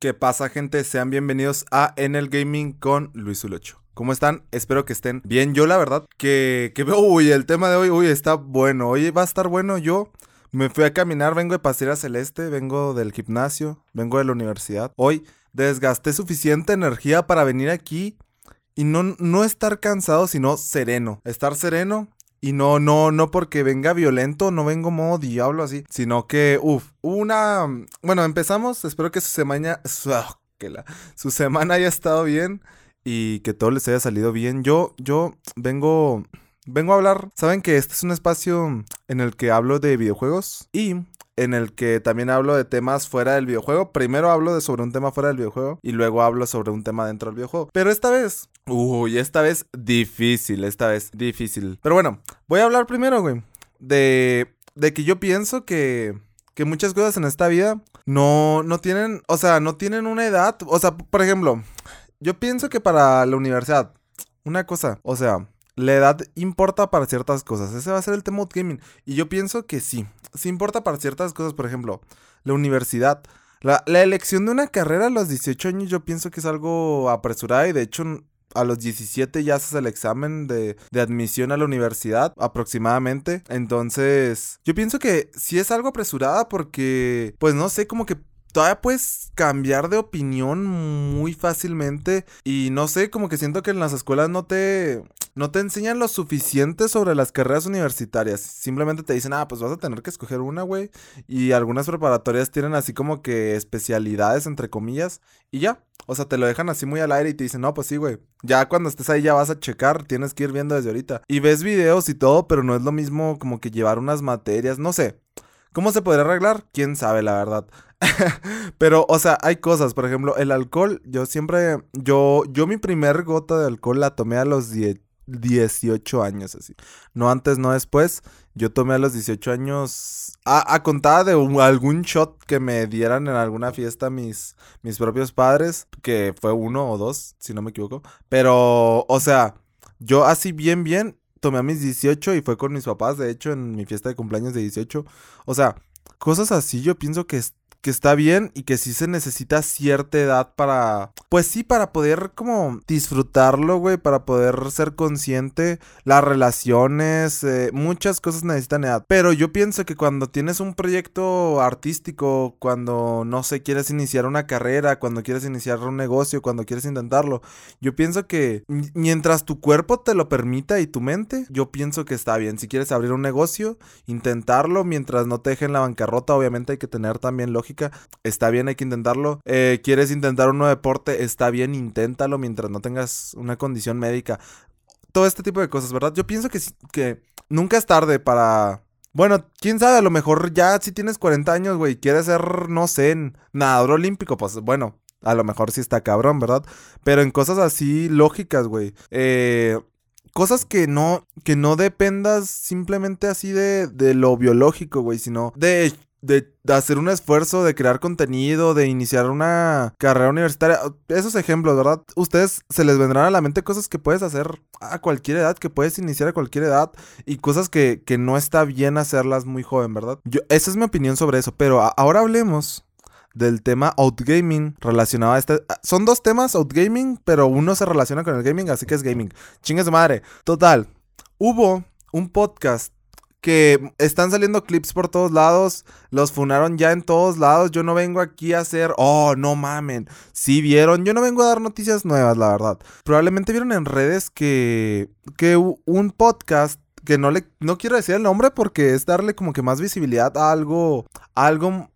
¿Qué pasa, gente? Sean bienvenidos a En el Gaming con Luis Ulocho. ¿Cómo están? Espero que estén bien. Yo, la verdad, que, que veo, uy, el tema de hoy, uy, está bueno. Hoy va a estar bueno. Yo me fui a caminar, vengo de Pasera Celeste, vengo del gimnasio, vengo de la universidad. Hoy desgasté suficiente energía para venir aquí y no, no estar cansado, sino sereno. Estar sereno, y no, no, no porque venga violento, no vengo modo diablo así, sino que, uff, una... Bueno, empezamos, espero que su semana... Ah, su semana haya estado bien y que todo les haya salido bien. Yo, yo vengo... Vengo a hablar, saben que este es un espacio en el que hablo de videojuegos y en el que también hablo de temas fuera del videojuego. Primero hablo de sobre un tema fuera del videojuego y luego hablo sobre un tema dentro del videojuego. Pero esta vez, uy, esta vez difícil, esta vez difícil. Pero bueno, voy a hablar primero, güey, de, de que yo pienso que, que muchas cosas en esta vida no, no tienen, o sea, no tienen una edad. O sea, por ejemplo, yo pienso que para la universidad, una cosa, o sea, la edad importa para ciertas cosas. Ese va a ser el tema de gaming. Y yo pienso que sí. Sí importa para ciertas cosas. Por ejemplo, la universidad. La, elección de una carrera a los 18 años yo pienso que es algo apresurada y de hecho a los 17 ya haces el examen de, de, admisión a la universidad aproximadamente. Entonces, yo pienso que sí es algo apresurada porque, pues no sé, como que todavía puedes cambiar de opinión muy fácilmente y no sé, como que siento que en las escuelas no te no te enseñan lo suficiente sobre las carreras universitarias. Simplemente te dicen, ah, pues vas a tener que escoger una, güey. Y algunas preparatorias tienen así como que especialidades, entre comillas. Y ya. O sea, te lo dejan así muy al aire y te dicen, no, pues sí, güey. Ya cuando estés ahí ya vas a checar, tienes que ir viendo desde ahorita. Y ves videos y todo, pero no es lo mismo como que llevar unas materias, no sé. ¿Cómo se podría arreglar? Quién sabe, la verdad. Pero, o sea, hay cosas, por ejemplo, el alcohol, yo siempre, yo, yo mi primer gota de alcohol la tomé a los 18 años, así. No antes, no después. Yo tomé a los 18 años a, a contada de algún shot que me dieran en alguna fiesta mis, mis propios padres, que fue uno o dos, si no me equivoco. Pero, o sea, yo así bien, bien, tomé a mis 18 y fue con mis papás, de hecho, en mi fiesta de cumpleaños de 18. O sea, cosas así yo pienso que que está bien y que sí se necesita cierta edad para, pues sí, para poder como disfrutarlo, güey, para poder ser consciente, las relaciones, eh, muchas cosas necesitan edad. Pero yo pienso que cuando tienes un proyecto artístico, cuando, no sé, quieres iniciar una carrera, cuando quieres iniciar un negocio, cuando quieres intentarlo, yo pienso que mientras tu cuerpo te lo permita y tu mente, yo pienso que está bien. Si quieres abrir un negocio, intentarlo mientras no te dejen la bancarrota, obviamente hay que tener también lógica está bien, hay que intentarlo. Eh, ¿Quieres intentar un nuevo deporte? Está bien, inténtalo mientras no tengas una condición médica. Todo este tipo de cosas, ¿verdad? Yo pienso que, que nunca es tarde para... Bueno, quién sabe, a lo mejor ya si tienes 40 años, güey, quieres ser, no sé, nadador olímpico, pues bueno, a lo mejor sí está cabrón, ¿verdad? Pero en cosas así lógicas, güey. Eh, cosas que no, que no dependas simplemente así de, de lo biológico, güey, sino de de, hacer un esfuerzo, de crear contenido, de iniciar una carrera universitaria. Esos ejemplos, ¿verdad? Ustedes se les vendrán a la mente cosas que puedes hacer a cualquier edad, que puedes iniciar a cualquier edad y cosas que, que no está bien hacerlas muy joven, ¿verdad? Yo, esa es mi opinión sobre eso, pero ahora hablemos del tema outgaming relacionado a este. Son dos temas outgaming, pero uno se relaciona con el gaming, así que es gaming. Chingue su madre. Total, hubo un podcast que están saliendo clips por todos lados, los funaron ya en todos lados. Yo no vengo aquí a hacer, oh, no mamen. Si vieron, yo no vengo a dar noticias nuevas, la verdad. Probablemente vieron en redes que, que un podcast que no le no quiero decir el nombre porque es darle como que más visibilidad a algo algo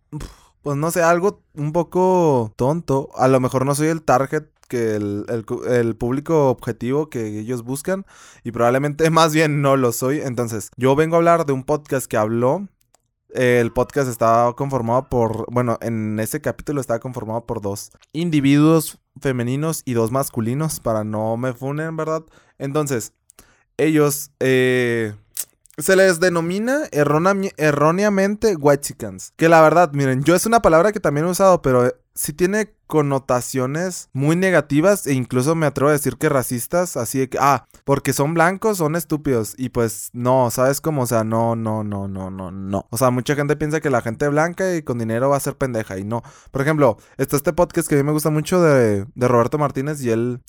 pues no sé, algo un poco tonto. A lo mejor no soy el target que el, público objetivo que ellos buscan y probablemente más bien no lo soy. Entonces, yo vengo a hablar de un podcast que habló. El podcast estaba conformado por, bueno, en ese capítulo estaba conformado por dos individuos femeninos y dos masculinos, para no me funen, ¿verdad? Entonces, ellos eh, se les denomina erróneamente white. Que la verdad, miren, yo es una palabra que también he usado, pero si tiene connotaciones muy negativas e incluso me atrevo a decir que racistas, así de que, ah, porque son blancos, son estúpidos. Y pues no, ¿sabes cómo? O sea, no, no, no, no, no, no. O sea, mucha gente piensa que la gente blanca y con dinero va a ser pendeja y no. Por ejemplo, está este podcast que a mí me gusta mucho de, de Roberto Martínez y él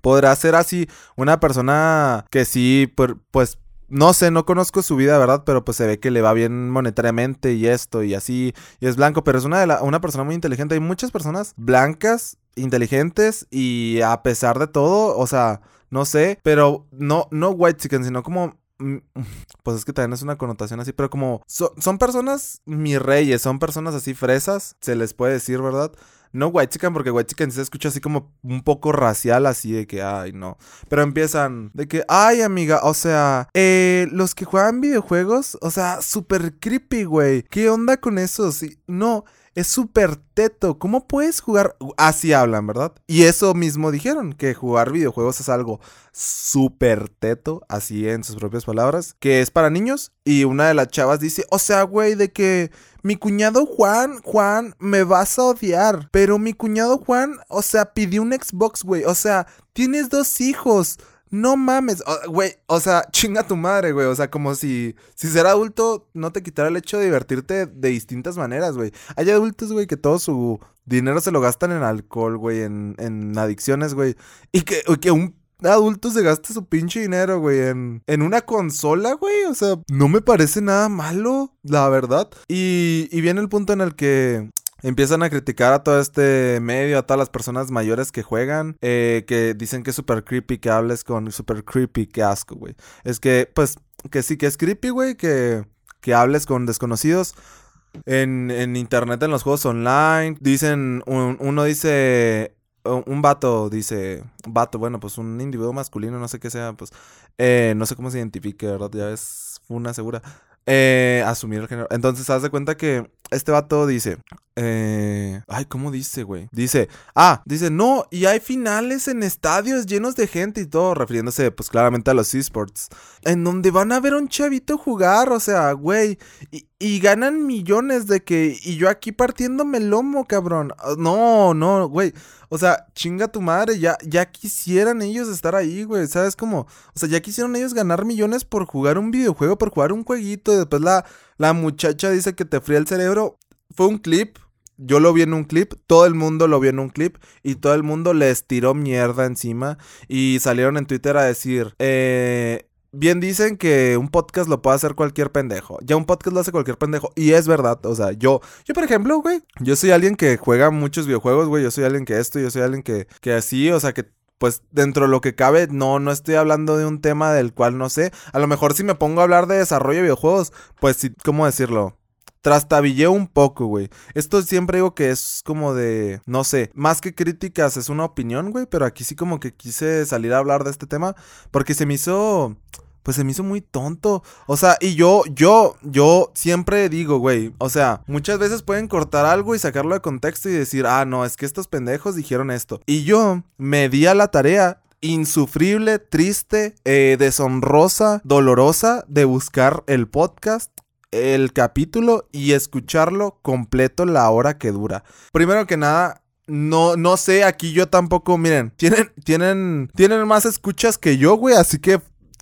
podrá ser así una persona que sí, pues no sé, no conozco su vida, ¿verdad? Pero pues se ve que le va bien monetariamente y esto y así. Y es blanco, pero es una, de la, una persona muy inteligente. Hay muchas personas blancas, inteligentes y a pesar de todo, o sea, no sé, pero no, no white chicken, sino como mm, pues es que también es una connotación así, pero como son personas, mis reyes, son personas así fresas, se les puede decir, ¿verdad? No White Chicken, porque White Chicken se escucha así como un poco racial, así de que, ay, no. Pero empiezan de que, ay, amiga, o sea, eh, los que juegan videojuegos, o sea, súper creepy, güey. ¿Qué onda con eso? Sí, no. Es súper teto. ¿Cómo puedes jugar? Así hablan, ¿verdad? Y eso mismo dijeron, que jugar videojuegos es algo súper teto, así en sus propias palabras, que es para niños. Y una de las chavas dice, o sea, güey, de que mi cuñado Juan, Juan, me vas a odiar. Pero mi cuñado Juan, o sea, pidió un Xbox, güey. O sea, tienes dos hijos. No mames, güey, o, sea, chinga tu madre, güey. O sea, como si, si ser adulto no te quitara el hecho de divertirte de distintas maneras, güey. Hay adultos, güey, que todo su dinero se lo gastan en alcohol, güey, en, en adicciones, güey. Y que, que un adulto se gasta su pinche dinero, güey, en, en una consola, güey. O sea, no me parece nada malo, la verdad. Y, y viene el punto en el que empiezan a criticar a todo este medio, a todas las personas mayores que juegan, eh, que dicen que es super creepy que hables con super creepy, que asco, güey. Es que, pues, que sí que es creepy, güey, que, que hables con desconocidos. En, en, internet, en los juegos online, dicen, uno dice, un vato dice, vato, bueno, pues un individuo masculino, no sé qué sea, pues, eh, no sé cómo se identifique, ¿verdad? Ya es una segura. Eh, asumir el género. Entonces, haz de cuenta que este vato dice, eh, ay, ¿cómo dice, güey? Dice, ah, dice, no, y hay finales en estadios llenos de gente y todo, refiriéndose pues claramente a los esports, en donde van a ver a un chavito jugar, o sea, güey, y, y ganan millones de que, y yo aquí partiéndome el lomo, cabrón. No, no, güey. O sea, chinga tu madre, ya, ya quisieran ellos estar ahí, güey. ¿Sabes cómo? O sea, ya quisieron ellos ganar millones por jugar un videojuego, por jugar un jueguito. Y después la, la muchacha dice que te fría el cerebro. Fue un clip. Yo lo vi en un clip, todo el mundo lo vio en un clip y todo el mundo les tiró mierda encima y salieron en Twitter a decir, eh, bien dicen que un podcast lo puede hacer cualquier pendejo. Ya un podcast lo hace cualquier pendejo. Y es verdad. O sea, yo, yo por ejemplo, güey, yo soy alguien que juega muchos videojuegos, güey. Yo soy alguien que esto, yo soy alguien que, que así, o sea, que pues dentro de lo que cabe, no, no estoy hablando de un tema del cual no sé. A lo mejor si me pongo a hablar de desarrollo de videojuegos, pues sí, ¿cómo decirlo? Trastabillé un poco, güey. Esto siempre digo que es como de, no sé, más que críticas, es una opinión, güey, pero aquí sí como que quise salir a hablar de este tema porque se me hizo pues se me hizo muy tonto. O sea, y yo, yo, yo siempre digo, güey, o sea, muchas veces pueden cortar algo y sacarlo de contexto y decir, ah, no, es que estos pendejos dijeron esto. Y yo me di a la tarea insufrible, triste, eh, deshonrosa, dolorosa de buscar el podcast el capítulo y escucharlo completo la hora que dura. Primero que nada, no, no sé, aquí yo tampoco, miren, tienen, tienen, tienen más escuchas que yo, güey, así que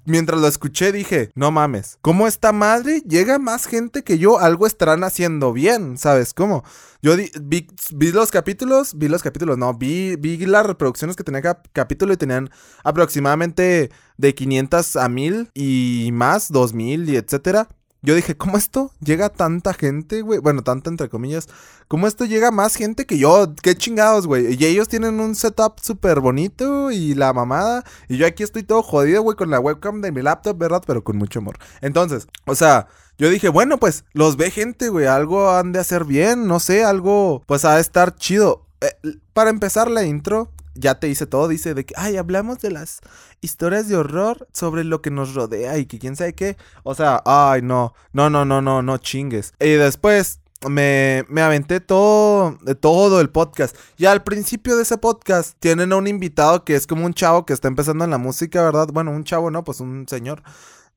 mientras lo escuché dije, no mames, ¿cómo esta madre llega más gente que yo? Algo estarán haciendo bien, ¿sabes cómo? Yo vi, los capítulos, vi los capítulos, no, vi, vi las reproducciones que tenía capítulo y tenían aproximadamente de 500 a 1000 y más, 2000 y etcétera. Yo dije, ¿cómo esto llega tanta gente, güey? Bueno, tanta entre comillas. ¿Cómo esto llega más gente que yo? Qué chingados, güey. Y ellos tienen un setup súper bonito y la mamada. Y yo aquí estoy todo jodido, güey, con la webcam de mi laptop, ¿verdad? Pero con mucho amor. Entonces, o sea, yo dije, bueno, pues los ve gente, güey. Algo han de hacer bien, no sé, algo, pues ha de estar chido. Eh, para empezar la intro, ya te dice todo, dice de que, ay, hablamos de las historias de horror sobre lo que nos rodea y que quién sabe qué. O sea, ay, no, no, no, no, no, no chingues. Y después me, me aventé todo, todo el podcast. Y al principio de ese podcast tienen a un invitado que es como un chavo que está empezando en la música, ¿verdad? Bueno, un chavo, ¿no? Pues un señor.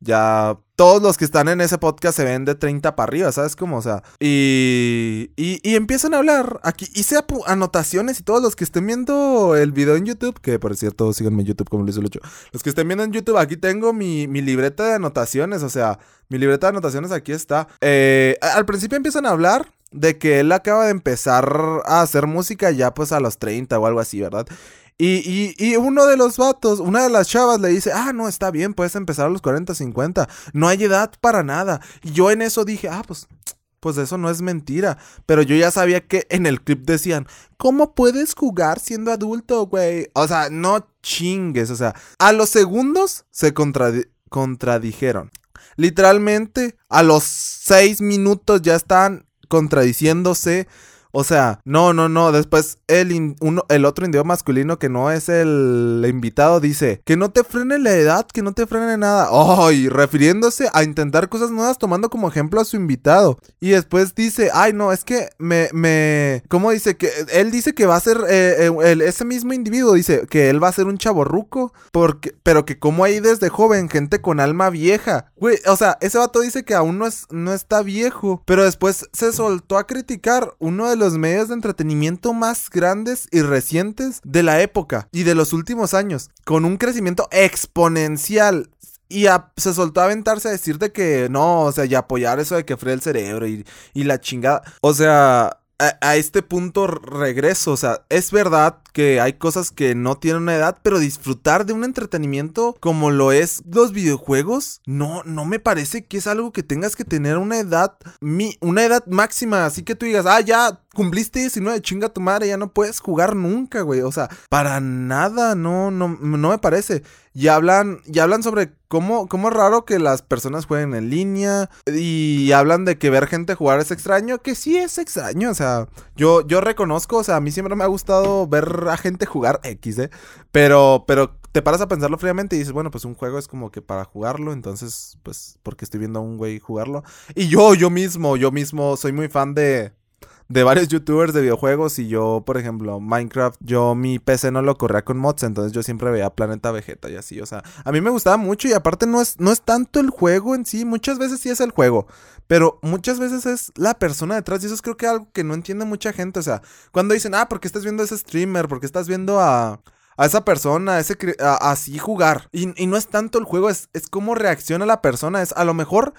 Ya todos los que están en ese podcast se ven de 30 para arriba, ¿sabes cómo? O sea, y, y, empiezan a hablar aquí. Hice anotaciones y todos los que estén viendo el video en YouTube, que por cierto, síganme en YouTube como Luis Lucho. Los que estén viendo en YouTube, aquí tengo mi, mi libreta de anotaciones, o sea, mi libreta de anotaciones aquí está. Eh, al principio empiezan a hablar de que él acaba de empezar a hacer música ya pues a los 30 o algo así, ¿verdad? Y, y, uno de los vatos, una de las chavas le dice, ah, no, está bien, puedes empezar a los 40, 50, no hay edad para nada. Y yo en eso dije, ah, pues, pues eso no es mentira. Pero yo ya sabía que en el clip decían, ¿cómo puedes jugar siendo adulto, güey? O sea, no chingues, o sea, a los segundos se contradijeron. Literalmente, a los seis minutos ya están contradiciéndose. O sea, no, no, no. Después el, el otro indio masculino que no es el invitado dice que no te frene la edad, que no te frene nada. Ay, refiriéndose a intentar cosas nuevas tomando como ejemplo a su invitado. Y después dice, ay, no, es que me, me, ¿cómo dice? Que él dice que va a ser, eh, eh, ese mismo individuo dice que él va a ser un chaborruco, porque, pero que como hay desde joven gente con alma vieja. Güey, o sea, ese vato dice que aún no, es, no está viejo, pero después se soltó a criticar uno de los medios de entretenimiento más grandes y recientes de la época y de los últimos años, con un crecimiento exponencial. Y se soltó a aventarse a decir de que no, o sea, y apoyar eso de que fríe el cerebro y, y la chingada. O sea, a, este punto regreso. O sea, es verdad que hay cosas que no tienen una edad, pero disfrutar de un entretenimiento como lo es los videojuegos, no, no me parece que es algo que tengas que tener una edad, mi, una edad máxima. Así que tú digas, ah, ya cumpliste 19, chinga tu madre, ya no puedes jugar nunca, güey. O sea, para nada, no, no, no me parece. Y hablan, y hablan sobre cómo, cómo es raro que las personas jueguen en línea. Y hablan de que ver gente jugar es extraño, que sí es extraño. O sea, yo, yo reconozco, o sea, a mí siempre me ha gustado ver a gente jugar X, ¿eh? Pero, pero te paras a pensarlo fríamente y dices, bueno, pues un juego es como que para jugarlo, entonces, pues, porque estoy viendo a un güey jugarlo. Y yo, yo mismo, yo mismo soy muy fan de, de varios youtubers de videojuegos y yo, por ejemplo, Minecraft, yo mi PC no lo corría con mods, entonces yo siempre veía Planeta Vegeta y así, o sea, a mí me gustaba mucho y aparte no es, no es tanto el juego en sí, muchas veces sí es el juego, pero muchas veces es la persona detrás y eso es creo que algo que no entiende mucha gente, o sea, cuando dicen, ah, porque estás viendo a ese streamer, porque estás viendo a a esa persona, a ese, así jugar. Y, y, no es tanto el juego, es, es cómo reacciona la persona. Es a lo mejor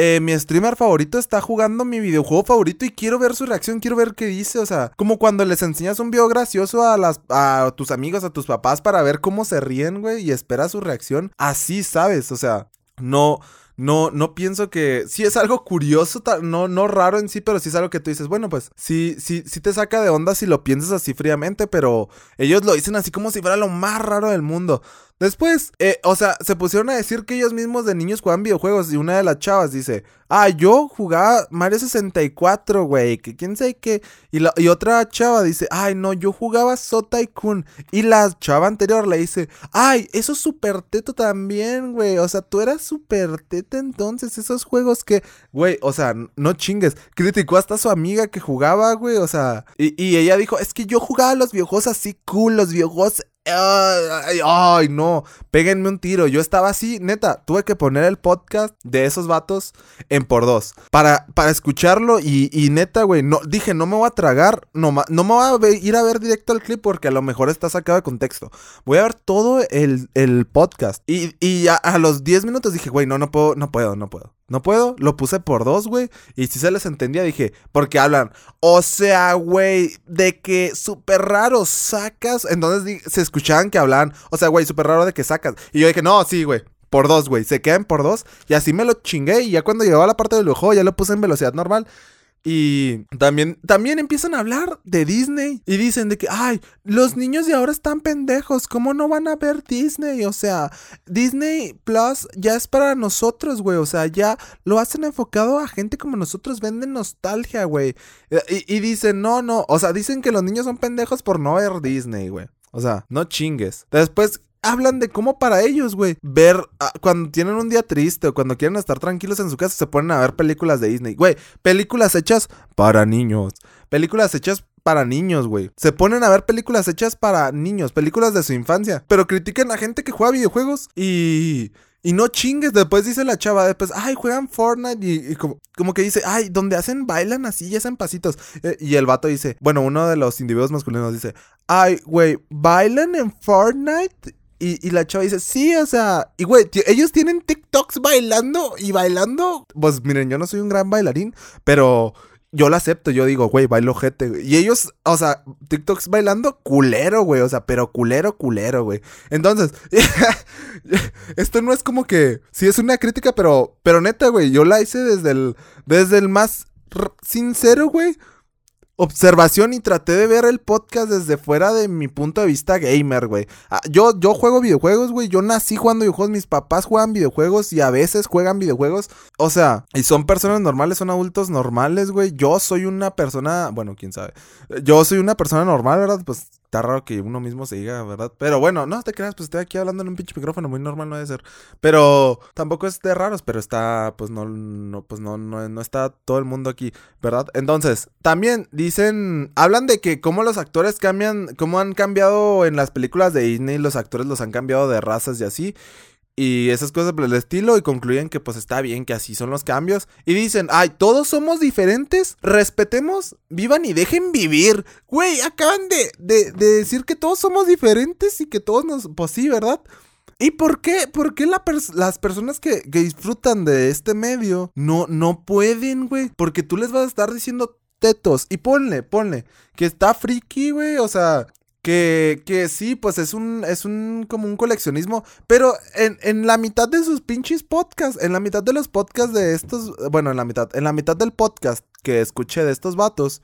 eh, mi streamer favorito está jugando mi videojuego favorito y quiero ver su reacción, quiero ver qué dice. O sea, como cuando les enseñas un video gracioso a, las, a tus amigos, a tus papás para ver cómo se ríen, güey, y espera su reacción. Así, ¿sabes? O sea, no no, no pienso que. Sí es algo curioso, no, no raro en sí, pero sí es algo que tú dices, bueno, pues sí, sí, sí te saca de onda si lo piensas así fríamente, pero ellos lo dicen así como si fuera lo más raro del mundo. Después, eh, o sea, se pusieron a decir que ellos mismos de niños jugaban videojuegos y una de las chavas dice, ah, yo jugaba Mario 64, güey, que quién sabe qué. Y, la, y otra chava dice, ay, no, yo jugaba So Tycoon. Y la chava anterior le dice, ay, eso es super teto también, güey. O sea, tú eras super teto entonces, esos juegos que, güey, o sea, no chingues. Criticó hasta a su amiga que jugaba, güey, o sea, y, y ella dijo, es que yo jugaba los videojuegos así cool, los videojuegos Ay, no, péguenme un tiro. Yo estaba así, neta, tuve que poner el podcast de esos vatos en por dos para, para escucharlo y, neta, güey, no, dije, no me voy a tragar, no, no me voy a ir a ver directo al clip porque a lo mejor está sacado de contexto. Voy a ver todo el, podcast y, y a, a, los 10 minutos dije, güey, no, no puedo, no puedo, no puedo. No puedo, lo puse por dos, güey. Y si se les entendía, dije, porque hablan, o sea, güey, de que súper raro sacas. Entonces se escuchaban que hablaban, o sea, güey, súper raro de que sacas. Y yo dije, no, sí, güey, por dos, güey. Se quedan por dos. Y así me lo chingué. Y ya cuando llegó a la parte del lujo, ya lo puse en velocidad normal. Y también, también empiezan a hablar de Disney y dicen de que, ay, los niños de ahora están pendejos, ¿cómo no van a ver Disney? O sea, Disney Plus ya es para nosotros, güey, o sea, ya lo hacen enfocado a gente como nosotros, venden nostalgia, güey. Y, y dicen, no, no, o sea, dicen que los niños son pendejos por no ver Disney, güey. O sea, no chingues. Después hablan de cómo para ellos, güey, ver ah, cuando tienen un día triste o cuando quieren estar tranquilos en su casa, se ponen a ver películas de Disney. Güey, películas hechas para niños. Películas hechas para niños, güey. Se ponen a ver películas hechas para niños, películas de su infancia. Pero critican a gente que juega videojuegos y Y no chingues, después dice la chava, después, ay, juegan Fortnite y, como, como, que dice, ay, donde hacen, bailan así y hacen pasitos. Eh, y el vato dice, bueno, uno de los individuos masculinos dice, ay, güey, bailan en Fortnite. Y, y, la chava dice, sí, o sea, y güey, ellos tienen TikToks bailando y bailando. Pues miren, yo no soy un gran bailarín, pero yo lo acepto, yo digo, güey, bailo gente, Y ellos, o sea, TikToks bailando culero, güey, o sea, pero culero, culero, güey. Entonces, esto no es como que, sí es una crítica, pero, pero neta, güey, yo la hice desde el, desde el más sincero, güey observación y traté de ver el podcast desde fuera de mi punto de vista gamer, güey. Ah, yo, yo juego videojuegos, güey. Yo nací jugando videojuegos. Mis papás juegan videojuegos y a veces juegan videojuegos. O sea, y son personas normales, son adultos normales, güey. Yo soy una persona, bueno, quién sabe. Yo soy una persona normal, ¿verdad? Pues está raro que uno mismo se diga, ¿verdad? Pero bueno, no te creas, pues estoy aquí hablando en un pinche micrófono, muy normal no debe ser. Pero tampoco es de raros, pero está, pues no, no, pues no, no, no está todo el mundo aquí, ¿verdad? Entonces, también dicen, hablan de que cómo los actores cambian, cómo han cambiado en las películas de Disney, los actores los han cambiado de razas y así y esas cosas por el estilo y concluyen que pues está bien que así son los cambios y dicen, ay, todos somos diferentes, respetemos, vivan y dejen vivir. Güey, acaban de, de, decir que todos somos diferentes y que todos nos, pues sí, ¿verdad? ¿Y por qué? ¿Por qué las personas que, que, disfrutan de este medio no, no pueden, güey? Porque tú les vas a estar diciendo tetos. Y ponle, ponle, que está friki, güey. O sea, que, que sí, pues es un, es un, como un coleccionismo, pero en, en la mitad de sus pinches podcasts, en la mitad de los podcasts de estos, bueno, en la mitad, en la mitad del podcast que escuché de estos vatos,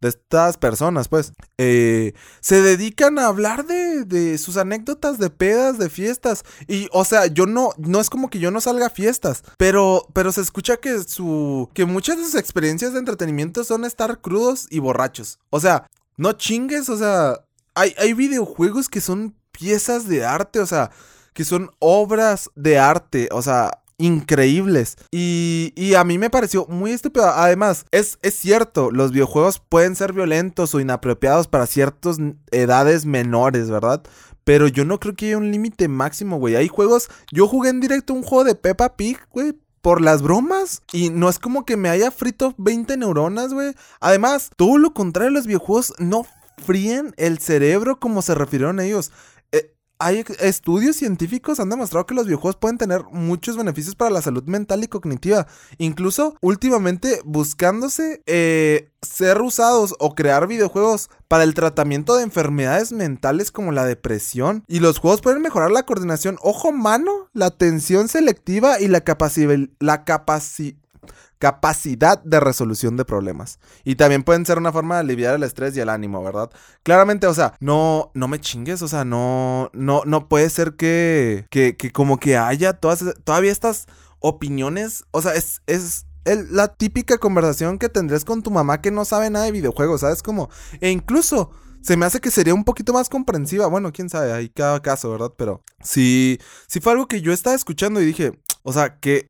de estas personas, pues, eh, se dedican a hablar de, de, sus anécdotas de pedas, de fiestas. Y, o sea, yo no, no es como que yo no salga a fiestas, pero, pero se escucha que su, que muchas de sus experiencias de entretenimiento son estar crudos y borrachos. O sea, no chingues, o sea, hay, videojuegos que son piezas de arte, o sea, que son obras de arte, o sea, increíbles. Y, y, a mí me pareció muy estúpido. Además, es, es, cierto, los videojuegos pueden ser violentos o inapropiados para ciertas edades menores, ¿verdad? Pero yo no creo que haya un límite máximo, güey. Hay juegos. Yo jugué en directo un juego de Peppa Pig, güey. Por las bromas. Y no es como que me haya frito 20 neuronas, güey. Además, todo lo contrario, los videojuegos no fríen el cerebro como se refirieron ellos. Eh, hay estudios científicos han demostrado que los videojuegos pueden tener muchos beneficios para la salud mental y cognitiva. Incluso últimamente buscándose eh, ser usados o crear videojuegos para el tratamiento de enfermedades mentales como la depresión. Y los juegos pueden mejorar la coordinación ojo-mano, la atención selectiva y la. La capacidad capacidad de resolución de problemas. Y también pueden ser una forma de aliviar el estrés y el ánimo, ¿verdad? Claramente, o sea, no, no me chingues, o sea, no, no, no puede ser que, que, que como que haya todas, todavía estas opiniones, o sea, es, es la típica conversación que tendrías con tu mamá que no sabe nada de videojuegos, ¿sabes? Como, e incluso se me hace que sería un poquito más comprensiva. Bueno, quién sabe, hay cada caso, ¿verdad? Pero sí, sí fue algo que yo estaba escuchando y dije, o sea, que,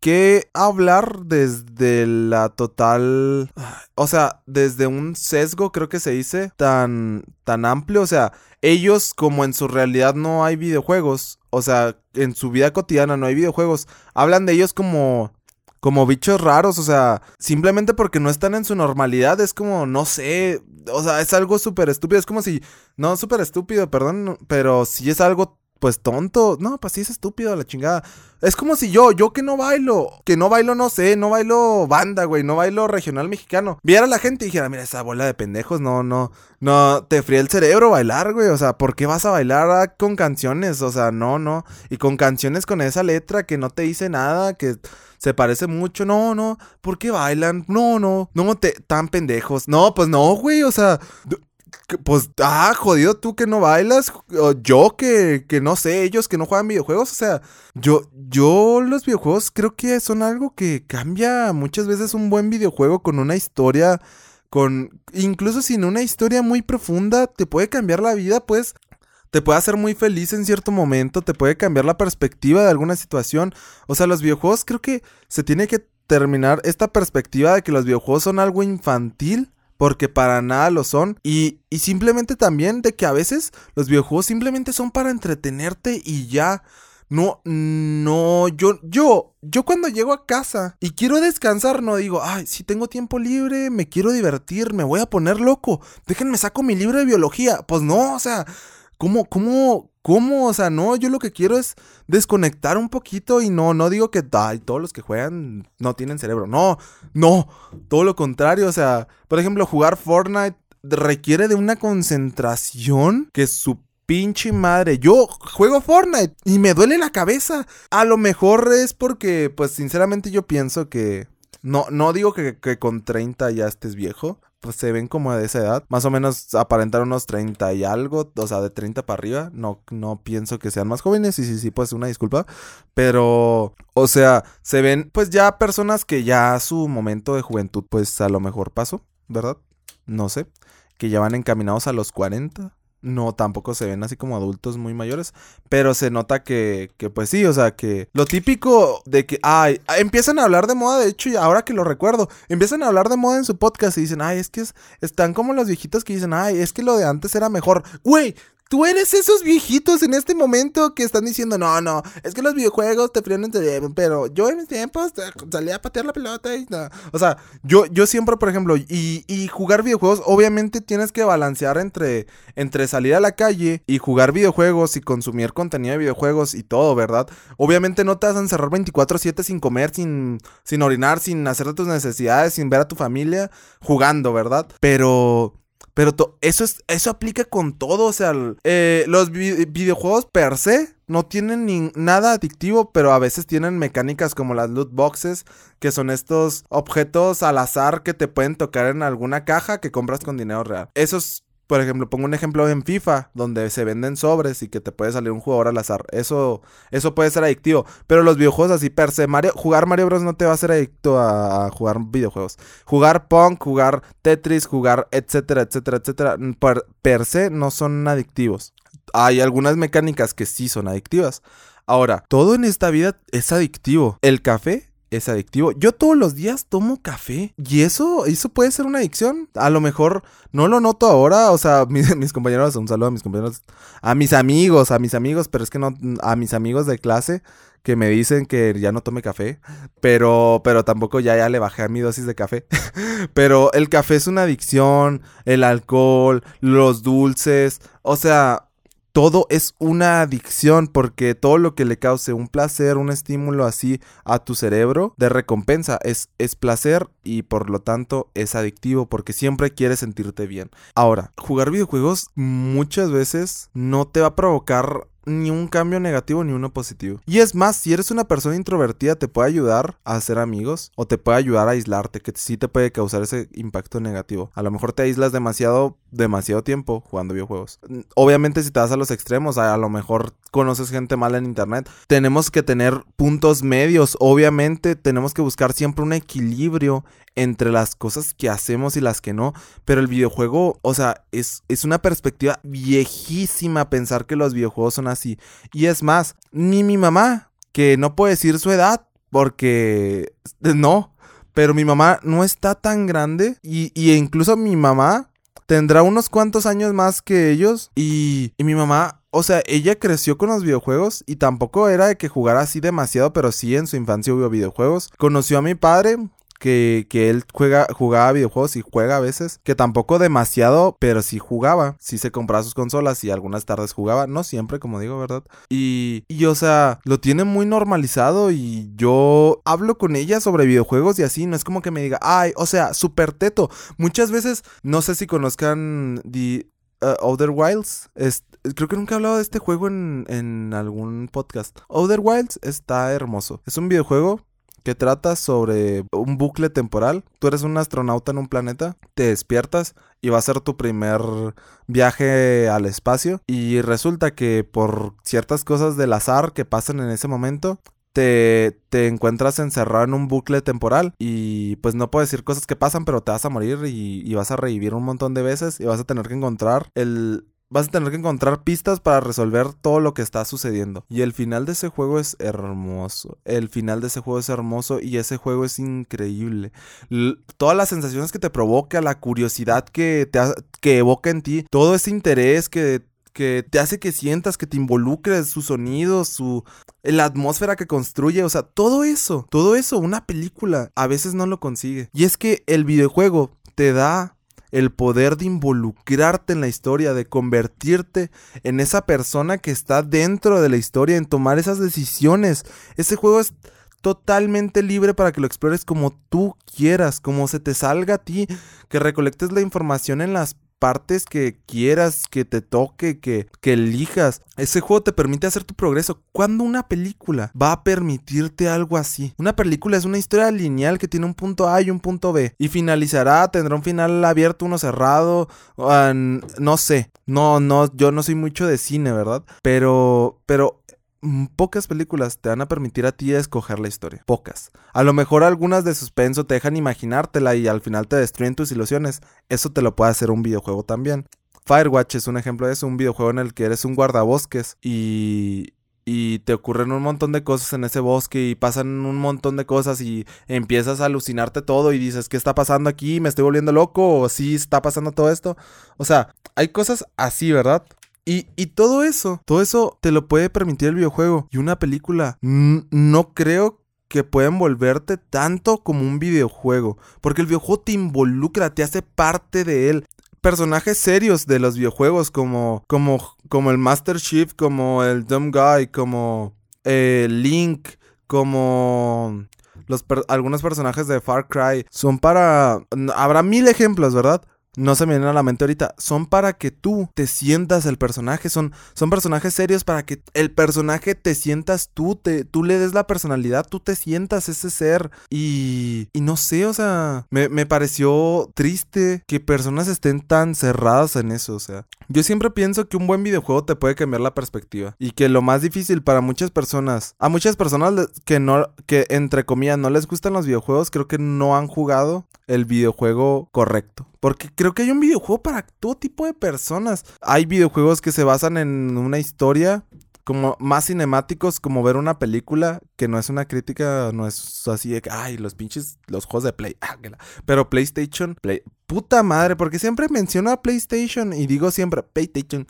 que hablar desde la total, o sea, desde un sesgo creo que se dice tan tan amplio, o sea, ellos como en su realidad no hay videojuegos, o sea, en su vida cotidiana no hay videojuegos, hablan de ellos como como bichos raros, o sea, simplemente porque no están en su normalidad, es como, no sé, o sea, es algo súper estúpido, es como si, no, súper estúpido, perdón, pero si es algo pues tonto. No, pues sí es estúpido la chingada. Es como si yo, yo que no bailo, que no bailo, no sé, no bailo banda, güey, no bailo regional mexicano. Viera a la gente y dijera, mira, esa bola de pendejos, no, no, no, te fría el cerebro bailar, güey. O sea, ¿por qué vas a bailar con canciones? O sea, no, no. Y con canciones con esa letra que no te dice nada, que se parece mucho. No, no. ¿Por qué bailan? No, no. No, te, tan pendejos. No, pues no, güey. O sea, pues, ah, jodido tú que no bailas, yo que, que no sé, ellos que no juegan videojuegos, o sea, yo, yo los videojuegos creo que son algo que cambia muchas veces un buen videojuego con una historia, con, incluso sin una historia muy profunda, te puede cambiar la vida, pues, te puede hacer muy feliz en cierto momento, te puede cambiar la perspectiva de alguna situación, o sea, los videojuegos creo que se tiene que terminar esta perspectiva de que los videojuegos son algo infantil porque para nada lo son. Y, y, simplemente también de que a veces los videojuegos simplemente son para entretenerte y ya. No, no, yo, yo, yo cuando llego a casa y quiero descansar, no digo, ay, si tengo tiempo libre, me quiero divertir, me voy a poner loco, déjenme saco mi libro de biología. Pues no, o sea, ¿cómo, cómo, cómo? O sea, no, yo lo que quiero es desconectar un poquito y no, no digo que, ay, todos los que juegan no tienen cerebro. No, no, todo lo contrario, o sea, por ejemplo, jugar Fortnite requiere de una concentración que su pinche madre. Yo juego Fortnite y me duele la cabeza. A lo mejor es porque, pues sinceramente yo pienso que... No, no digo que, con 30 ya estés viejo. Pues se ven como de esa edad. Más o menos aparentar unos 30 y algo. O sea, de 30 para arriba. No, no pienso que sean más jóvenes. Y sí, sí, pues una disculpa. Pero, o sea, se ven pues ya personas que ya su momento de juventud pues a lo mejor pasó. ¿Verdad? No sé. Que ya van encaminados a los 40 no tampoco se ven así como adultos muy mayores, pero se nota que, que pues sí, o sea, que lo típico de que, ay, empiezan a hablar de moda, de hecho, y ahora que lo recuerdo, empiezan a hablar de moda en su podcast y dicen, ay, es que es, están como los viejitos que dicen, ay, es que lo de antes era mejor. Güey, Tú eres esos viejitos en este momento que están diciendo, no, no, es que los videojuegos te frían el pero yo en mis tiempos salía a patear la pelota y no. O sea, yo, yo siempre, por ejemplo, y, y, jugar videojuegos, obviamente tienes que balancear entre, entre salir a la calle y jugar videojuegos y consumir contenido de videojuegos y todo, ¿verdad? Obviamente no te vas a encerrar 24/7 sin comer, sin, sin orinar, sin hacer tus necesidades, sin ver a tu familia jugando, ¿verdad? Pero pero eso, es, eso aplica con todo. O sea, eh, los videojuegos per se no tienen ni nada adictivo, pero a veces tienen mecánicas como las loot boxes, que son estos objetos al azar que te pueden tocar en alguna caja que compras con dinero real. Esos por ejemplo, pongo un ejemplo en FIFA, donde se venden sobres y que te puede salir un jugador al azar. Eso, eso puede ser adictivo. Pero los videojuegos así per se, Mario, jugar Mario Bros. no te va a hacer adicto a, jugar videojuegos. Jugar Punk, jugar Tetris, jugar etcétera, etcétera, etcétera, per, per se no son adictivos. Hay algunas mecánicas que sí son adictivas. Ahora, todo en esta vida es adictivo. El café es adictivo. Yo todos los días tomo café y eso, eso puede ser una adicción. A lo mejor no lo noto ahora, o sea, mis, compañeros, un saludo a mis compañeros, a mis amigos, a mis amigos, pero es que no, a mis amigos de clase que me dicen que ya no tome café, pero, pero tampoco ya, ya le bajé a mi dosis de café. pero el café es una adicción, el alcohol, los dulces, o sea, todo es una adicción porque todo lo que le cause un placer, un estímulo así a tu cerebro de recompensa es, es placer y por lo tanto es adictivo porque siempre quieres sentirte bien. Ahora, jugar videojuegos muchas veces no te va a provocar ni un cambio negativo ni uno positivo. Y es más, si eres una persona introvertida, te puede ayudar a hacer amigos o te puede ayudar a aislarte, que sí te puede causar ese impacto negativo. A lo mejor te aíslas demasiado, demasiado tiempo jugando videojuegos. Obviamente, si te vas a los extremos, a, lo mejor conoces gente mala en internet. Tenemos que tener puntos medios. Obviamente, tenemos que buscar siempre un equilibrio entre las cosas que hacemos y las que no. Pero el videojuego, o sea, es, es una perspectiva viejísima pensar que los videojuegos son así. Y es más, ni mi mamá, que no puede decir su edad, porque no. Pero mi mamá no está tan grande. Y, y incluso mi mamá tendrá unos cuantos años más que ellos. Y, y mi mamá o sea, ella creció con los videojuegos y tampoco era de que jugara así demasiado, pero sí en su infancia hubo videojuegos. Conoció a mi padre, que, que él juega, jugaba videojuegos y juega a veces, que tampoco demasiado, pero sí jugaba, sí se compraba sus consolas y algunas tardes jugaba, no siempre, como digo, ¿verdad? Y, y o sea, lo tiene muy normalizado y yo hablo con ella sobre videojuegos y así, no es como que me diga, ay, o sea, súper teto. Muchas veces, no sé si conozcan The uh, Other Wilds, creo que nunca he hablado de este juego en, en algún podcast. Other Wilds está hermoso. Es un videojuego que trata sobre un bucle temporal. Tú eres un astronauta en un planeta, te despiertas y va a ser tu primer viaje al espacio y resulta que por ciertas cosas del azar que pasan en ese momento, te, te, encuentras encerrado en un bucle temporal y pues no puedo decir cosas que pasan, pero te vas a morir y, y, vas a revivir un montón de veces y vas a tener que encontrar el, vas a tener que encontrar pistas para resolver todo lo que está sucediendo. Y el final de ese juego es hermoso. El final de ese juego es hermoso y ese juego es increíble. todas las sensaciones que te provoca, la curiosidad que, te que evoca en ti, todo ese interés que que te hace que sientas, que te involucres, su sonido, su la atmósfera que construye, o sea, todo eso, todo eso, una película a veces no lo consigue. Y es que el videojuego te da el poder de involucrarte en la historia, de convertirte en esa persona que está dentro de la historia, en tomar esas decisiones. Ese juego es totalmente libre para que lo explores como tú quieras, como se te salga a ti, que recolectes la información en las partes que quieras, que te toque, que, que elijas. Ese juego te permite hacer tu progreso. ¿Cuándo una película va a permitirte algo así? Una película es una historia lineal que tiene un punto A y un punto B. Y finalizará, tendrá un final abierto, uno cerrado. no sé. No, no, yo no soy mucho de cine, ¿verdad? Pero, pero pocas películas te van a permitir a ti escoger la historia. Pocas. A lo mejor algunas de suspenso te dejan imaginártela y al final te destruyen tus ilusiones. Eso te lo puede hacer un videojuego también. Firewatch es un ejemplo de eso, un videojuego en el que eres un guardabosques y, y te ocurren un montón de cosas en ese bosque y pasan un montón de cosas y empiezas a alucinarte todo y dices, ¿qué está pasando aquí? ¿Me estoy volviendo loco? ¿O sí está pasando todo esto? O sea, hay cosas así, ¿verdad? Y, todo eso, todo eso te lo puede permitir el videojuego. Y una película, no creo que pueda envolverte tanto como un videojuego. Porque el videojuego te involucra, te hace parte de él. Personajes serios de los videojuegos como, como, como el Master Chief, como el Dumb Guy, como eh, Link, como los algunos personajes de Far Cry. Son para... Habrá mil ejemplos, ¿verdad? No se me viene a la mente ahorita, son para que tú te sientas el personaje, son, son personajes serios para que el personaje te sientas tú, te, tú le des la personalidad, tú te sientas ese ser y, y no sé, o sea, me, me pareció triste que personas estén tan cerradas en eso, o sea, yo siempre pienso que un buen videojuego te puede cambiar la perspectiva y que lo más difícil para muchas personas, a muchas personas que no, que entre comillas no les gustan los videojuegos, creo que no han jugado el videojuego correcto. Porque creo que hay un videojuego para todo tipo de personas. Hay videojuegos que se basan en una historia como más cinemáticos, como ver una película, que no es una crítica, no es así de que, ay, los pinches, los juegos de Play. Ah, pero PlayStation, Play, puta madre, porque siempre menciono a PlayStation y digo siempre PlayStation.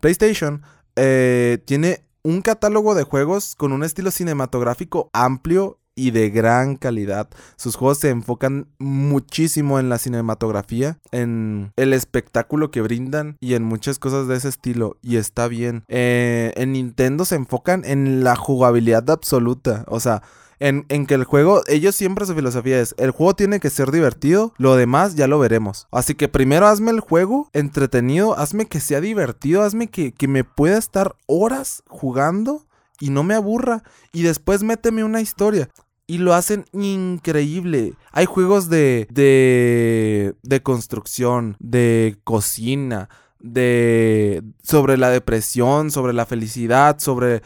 PlayStation eh, tiene un catálogo de juegos con un estilo cinematográfico amplio y de gran calidad. Sus juegos se enfocan muchísimo en la cinematografía, en el espectáculo que brindan y en muchas cosas de ese estilo. Y está bien. Eh, en Nintendo se enfocan en la jugabilidad absoluta. O sea, en, en, que el juego, ellos siempre su filosofía es, el juego tiene que ser divertido, lo demás ya lo veremos. Así que primero hazme el juego entretenido, hazme que sea divertido, hazme que, que me pueda estar horas jugando y no me aburra. Y después méteme una historia. Y lo hacen increíble. Hay juegos de, de, de construcción, de cocina, de sobre la depresión, sobre la felicidad, sobre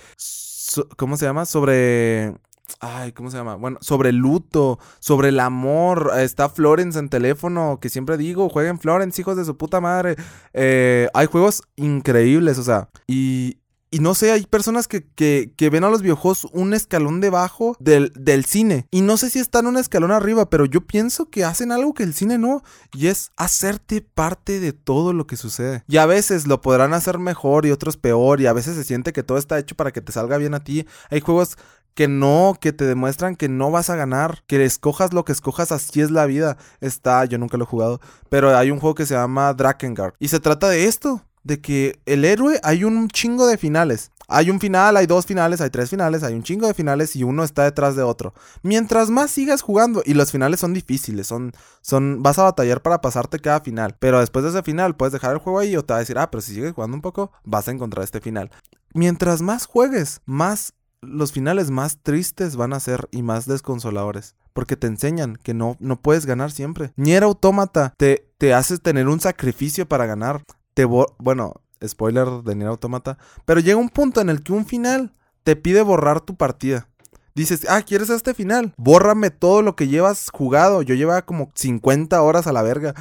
¿cómo se llama? Sobre ay, ¿cómo se llama? Bueno, sobre luto, sobre el amor. Está Florence en teléfono, que siempre digo, jueguen Florence, hijos de su puta madre. Eh, hay juegos increíbles, o sea, y y no sé, hay personas que, que, ven a los videojuegos un escalón debajo del, del, cine. Y no sé si están un escalón arriba, pero yo pienso que hacen algo que el cine no. Y es hacerte parte de todo lo que sucede. Y a veces lo podrán hacer mejor y otros peor. Y a veces se siente que todo está hecho para que te salga bien a ti. Hay juegos que no, que te demuestran que no vas a ganar, que escojas lo que escojas, así es la vida. Está, yo nunca lo he jugado, pero hay un juego que se llama Drakengard y se trata de esto, de que el héroe hay un chingo de finales. Hay un final, hay dos finales, hay tres finales, hay un chingo de finales y uno está detrás de otro. Mientras más sigas jugando, y los finales son difíciles, son, son, vas a batallar para pasarte cada final. Pero después de ese final puedes dejar el juego ahí o te va a decir, ah, pero si sigues jugando un poco, vas a encontrar este final. Mientras más juegues, más los finales más tristes van a ser y más desconsoladores. Porque te enseñan que no, no puedes ganar siempre. Nier Automata te, te hace tener un sacrificio para ganar te bueno, spoiler de Nier Automata, pero llega un punto en el que un final te pide borrar tu partida. Dices, ah, ¿quieres este final? Bórrame todo lo que llevas jugado. Yo llevaba como 50 horas a la verga.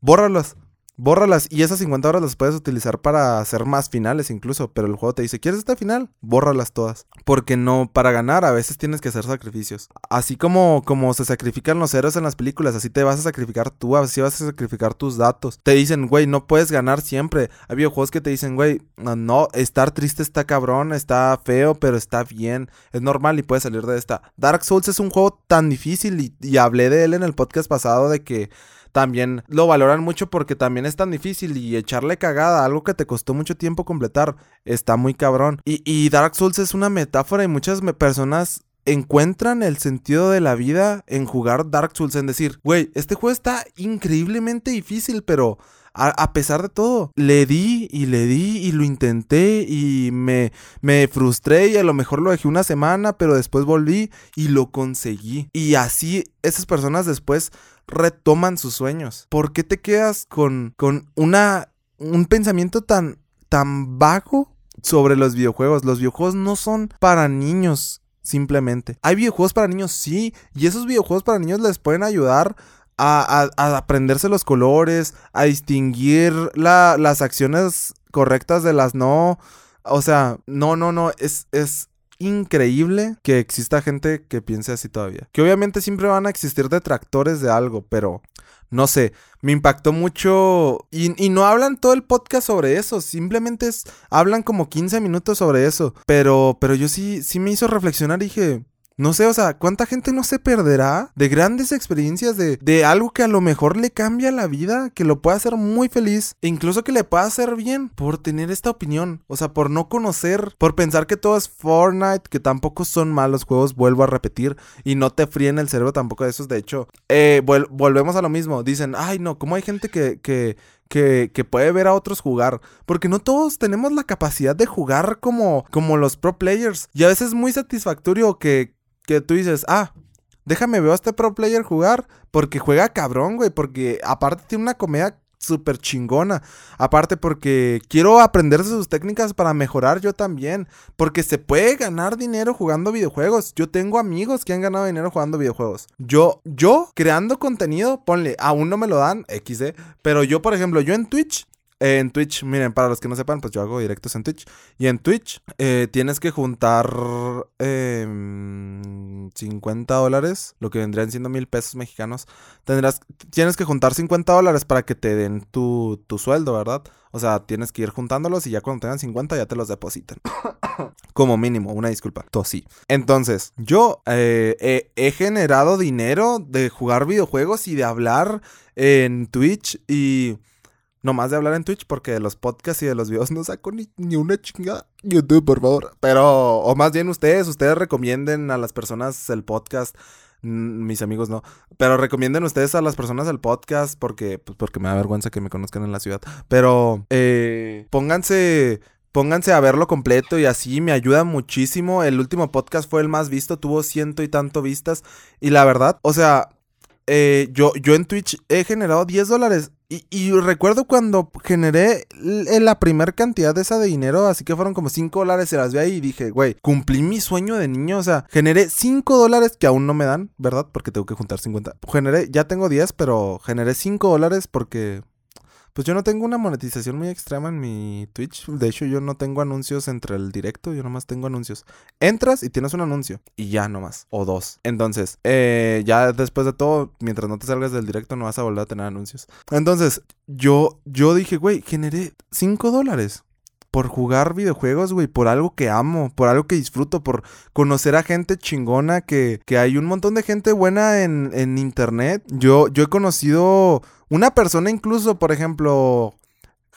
Bórralos. Bórralas y esas 50 horas las puedes utilizar para hacer más finales incluso, pero el juego te dice, ¿quieres esta final? Bórralas todas. Porque no, para ganar a veces tienes que hacer sacrificios. Así como, como se sacrifican los héroes en las películas, así te vas a sacrificar tú, así vas a sacrificar tus datos. Te dicen, güey, no puedes ganar siempre. Hay videojuegos que te dicen, güey, no, estar triste está cabrón, está feo, pero está bien. Es normal y puedes salir de esta. Dark Souls es un juego tan difícil y, y hablé de él en el podcast pasado de que también lo valoran mucho porque también es tan difícil y echarle cagada, algo que te costó mucho tiempo completar, está muy cabrón. Y, Dark Souls es una metáfora y muchas personas encuentran el sentido de la vida en jugar Dark Souls, en decir, güey, este juego está increíblemente difícil, pero... A, pesar de todo, le di y le di y lo intenté y me, me frustré y a lo mejor lo dejé una semana, pero después volví y lo conseguí. Y así esas personas después retoman sus sueños. ¿Por qué te quedas con, con una, un pensamiento tan, tan vago sobre los videojuegos? Los videojuegos no son para niños, simplemente. Hay videojuegos para niños, sí, y esos videojuegos para niños les pueden ayudar a, aprenderse los colores, a distinguir las acciones correctas de las no. O sea, no, no, no, es, es, increíble que exista gente que piense así todavía. Que obviamente siempre van a existir detractores de algo, pero no sé, me impactó mucho. Y, y, no hablan todo el podcast sobre eso, simplemente es, hablan como 15 minutos sobre eso. Pero, pero yo sí, sí me hizo reflexionar y dije, no sé, o sea, ¿cuánta gente no se perderá de grandes experiencias, de, de algo que a lo mejor le cambia la vida, que lo pueda hacer muy feliz, e incluso que le pueda hacer bien por tener esta opinión? O sea, por no conocer, por pensar que todo es Fortnite, que tampoco son malos juegos, vuelvo a repetir, y no te fríen el cerebro tampoco de esos. De hecho, eh, volvemos a lo mismo. Dicen, ay, no, ¿cómo hay gente que, que que, que, puede ver a otros jugar. Porque no todos tenemos la capacidad de jugar como, como los pro players. Y a veces es muy satisfactorio que, que tú dices, ah, déjame ver a este pro player jugar porque juega cabrón, güey, porque aparte tiene una comedia súper chingona. Aparte porque quiero aprender sus técnicas para mejorar yo también. Porque se puede ganar dinero jugando videojuegos. Yo tengo amigos que han ganado dinero jugando videojuegos. Yo, yo creando contenido, ponle, aún no me lo dan, XD. Pero yo, por ejemplo, yo en Twitch en Twitch, miren, para los que no sepan, pues yo hago directos en Twitch. Y en Twitch eh, tienes que juntar 50 em, dólares, lo que vendrían siendo mil pesos mexicanos. Tendrás, tienes que juntar 50 dólares para que te den tu, sueldo, ¿verdad? O sea, tienes que ir juntándolos y ya cuando tengan 50 ya te los depositan. Como mínimo, una disculpa. Tosí. Entonces, yo eh, he generado dinero de jugar videojuegos y de hablar en Twitch y no más de hablar en Twitch porque de los podcasts y de los videos no saco ni, una chingada. YouTube, por favor. Pero, o más bien ustedes, ustedes recomienden a las personas el podcast. Mis amigos no. Pero recomienden ustedes a las personas el podcast porque, pues porque me da vergüenza que me conozcan en la ciudad. Pero, eh, pónganse pónganse a verlo completo y así me ayuda muchísimo. El último podcast fue el más visto, tuvo ciento y tanto vistas. Y la verdad, o sea, eh, yo, yo en Twitch he generado 10 dólares. Y, recuerdo cuando generé la primera cantidad de esa de dinero, así que fueron como 5 dólares, se las vi ahí y dije, güey, cumplí mi sueño de niño, o sea, generé 5 dólares que aún no me dan, ¿verdad? Porque tengo que juntar 50. Generé, ya tengo 10, pero generé 5 dólares porque pues yo no tengo una monetización muy extrema en mi Twitch. De hecho, yo no tengo anuncios entre el directo, yo nomás tengo anuncios. Entras y tienes un anuncio y ya nomás, o dos. Entonces, eh, ya después de todo, mientras no te salgas del directo, no vas a volver a tener anuncios. Entonces, yo, yo dije, güey, generé 5 dólares por jugar videojuegos, güey, por algo que amo, por algo que disfruto, por conocer a gente chingona, que, que hay un montón de gente buena en, en internet. Yo, yo he conocido una persona incluso, por ejemplo,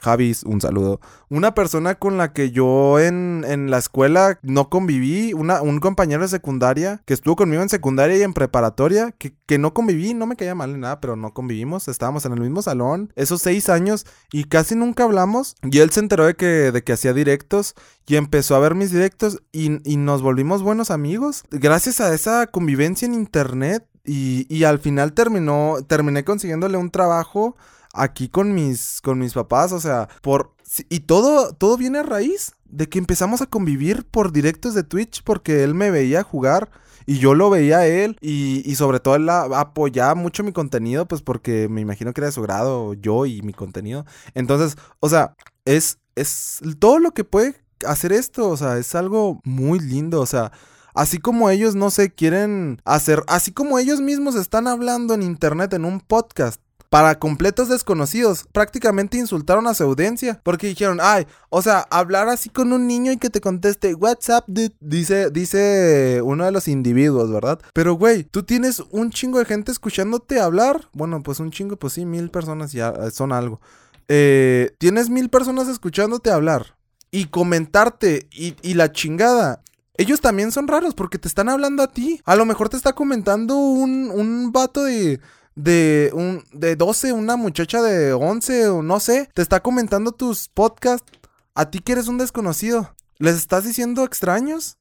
Javis, un saludo. Una persona con la que yo en, en la escuela no conviví, una, un compañero de secundaria que estuvo conmigo en secundaria y en preparatoria, que, que no conviví, no me caía mal ni nada, pero no convivimos, estábamos en el mismo salón esos seis años y casi nunca hablamos. Y él se enteró de que, de que hacía directos y empezó a ver mis directos y, y nos volvimos buenos amigos. Gracias a esa convivencia en internet y, y al final terminó, terminé consiguiéndole un trabajo aquí con mis, con mis papás, o sea, por... Y todo, todo viene a raíz de que empezamos a convivir por directos de Twitch porque él me veía jugar Y yo lo veía a él y, y sobre todo él apoyaba mucho mi contenido, pues porque me imagino que era de su grado yo y mi contenido. Entonces, o sea, es, es todo lo que puede hacer esto, o sea, es algo muy lindo, o sea, así como ellos, no sé, quieren hacer, así como ellos mismos están hablando en internet en un podcast. Para completos desconocidos, prácticamente insultaron a su audiencia porque dijeron, ay, o sea, hablar así con un niño y que te conteste, WhatsApp, dice, dice uno de los individuos, ¿verdad? Pero, güey, tú tienes un chingo de gente escuchándote hablar. Bueno, pues un chingo, pues sí, mil personas ya son algo. Eh, tienes mil personas escuchándote hablar y comentarte y, la chingada. Ellos también son raros porque te están hablando a ti. A lo mejor te está comentando un, un vato de, de, un, de 12, una muchacha de 11 o no sé. Te está comentando tus podcasts. A ti que eres un desconocido. ¿Les estás diciendo extraños?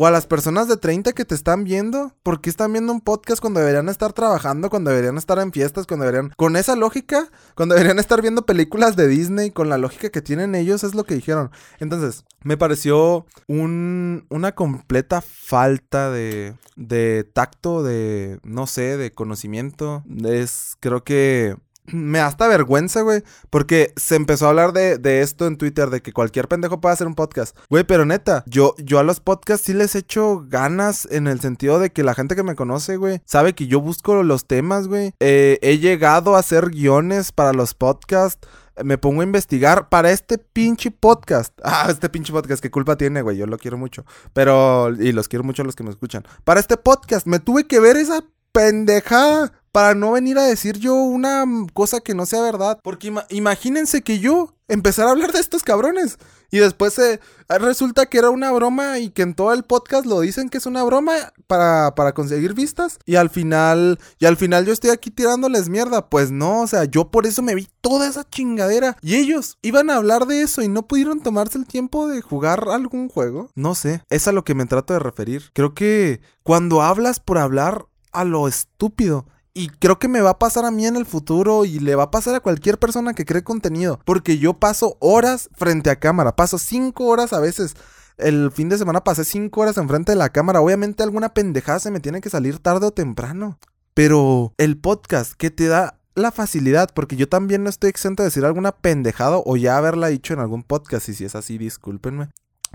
O a las personas de 30 que te están viendo, ¿por qué están viendo un podcast cuando deberían estar trabajando, cuando deberían estar en fiestas, cuando deberían... Con esa lógica, cuando deberían estar viendo películas de Disney, con la lógica que tienen ellos, es lo que dijeron. Entonces, me pareció un, una completa falta de, de tacto, de, no sé, de conocimiento. Es, creo que me da hasta vergüenza, güey. Porque se empezó a hablar de, esto en Twitter, de que cualquier pendejo puede hacer un podcast. Güey, pero neta, yo, yo a los podcasts sí les echo ganas en el sentido de que la gente que me conoce, güey, sabe que yo busco los temas, güey. Eh, he llegado a hacer guiones para los podcasts me pongo a investigar para este pinche podcast. Ah, este pinche podcast, ¿qué culpa tiene, güey? Yo lo quiero mucho. Pero, y los quiero mucho a los que me escuchan. Para este podcast, me tuve que ver esa pendejada para no venir a decir yo una cosa que no sea verdad. Porque imagínense que yo empezara a hablar de estos cabrones. Y después eh, resulta que era una broma y que en todo el podcast lo dicen que es una broma para, para, conseguir vistas. Y al final, y al final yo estoy aquí tirándoles mierda. Pues no, o sea, yo por eso me vi toda esa chingadera. Y ellos iban a hablar de eso y no pudieron tomarse el tiempo de jugar algún juego. No sé, es a lo que me trato de referir. Creo que cuando hablas por hablar a lo estúpido, y creo que me va a pasar a mí en el futuro y le va a pasar a cualquier persona que cree contenido. Porque yo paso horas frente a cámara. Paso cinco horas a veces. El fin de semana pasé cinco horas enfrente de la cámara. Obviamente alguna pendejada se me tiene que salir tarde o temprano. Pero el podcast que te da la facilidad, porque yo también no estoy exento de decir alguna pendejada o ya haberla dicho en algún podcast. Y si es así, discúlpenme.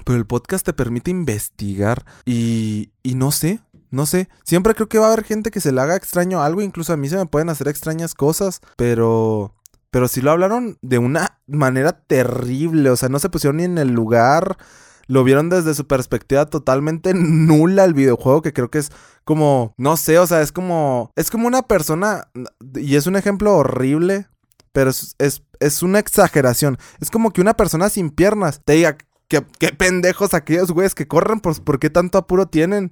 Pero el podcast te permite investigar y, y no sé, no sé, siempre creo que va a haber gente que se le haga extraño algo, incluso a mí se me pueden hacer extrañas cosas, pero pero sí lo hablaron de una manera terrible, o sea, no se pusieron ni en el lugar, lo vieron desde su perspectiva totalmente nula el videojuego, que creo que es como, no sé, o sea, es como, es como una persona, y es un ejemplo horrible, pero es, es, una exageración, es como que una persona sin piernas te diga, qué, qué pendejos aquellos güeyes que corren, pues, ¿por qué tanto apuro tienen?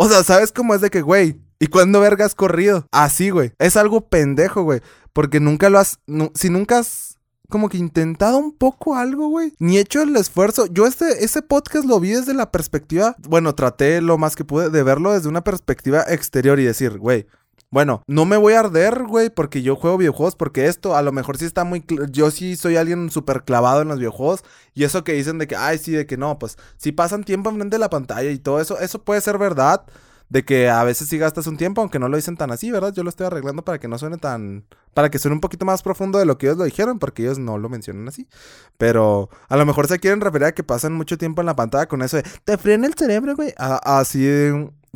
O sea, ¿sabes cómo es de que, güey? ¿Y cuándo verga has corrido? Así, güey. Es algo pendejo, güey. Porque nunca lo has. si nunca has como que intentado un poco algo, güey. Ni hecho el esfuerzo. Yo este, ese podcast lo vi desde la perspectiva. Bueno, traté lo más que pude de verlo desde una perspectiva exterior y decir, güey, bueno, no me voy a arder, güey, porque yo juego videojuegos, porque esto a lo mejor sí está muy... Yo sí soy alguien súper clavado en los videojuegos y eso que dicen de que, ay, sí, de que no, pues si pasan tiempo enfrente de la pantalla y todo eso, eso puede ser verdad, de que a veces sí gastas un tiempo, aunque no lo dicen tan así, ¿verdad? Yo lo estoy arreglando para que no suene tan... Para que suene un poquito más profundo de lo que ellos lo dijeron, porque ellos no lo mencionan así. Pero a lo mejor se quieren referir a que pasan mucho tiempo en la pantalla con eso de... Te frena el cerebro, güey. Así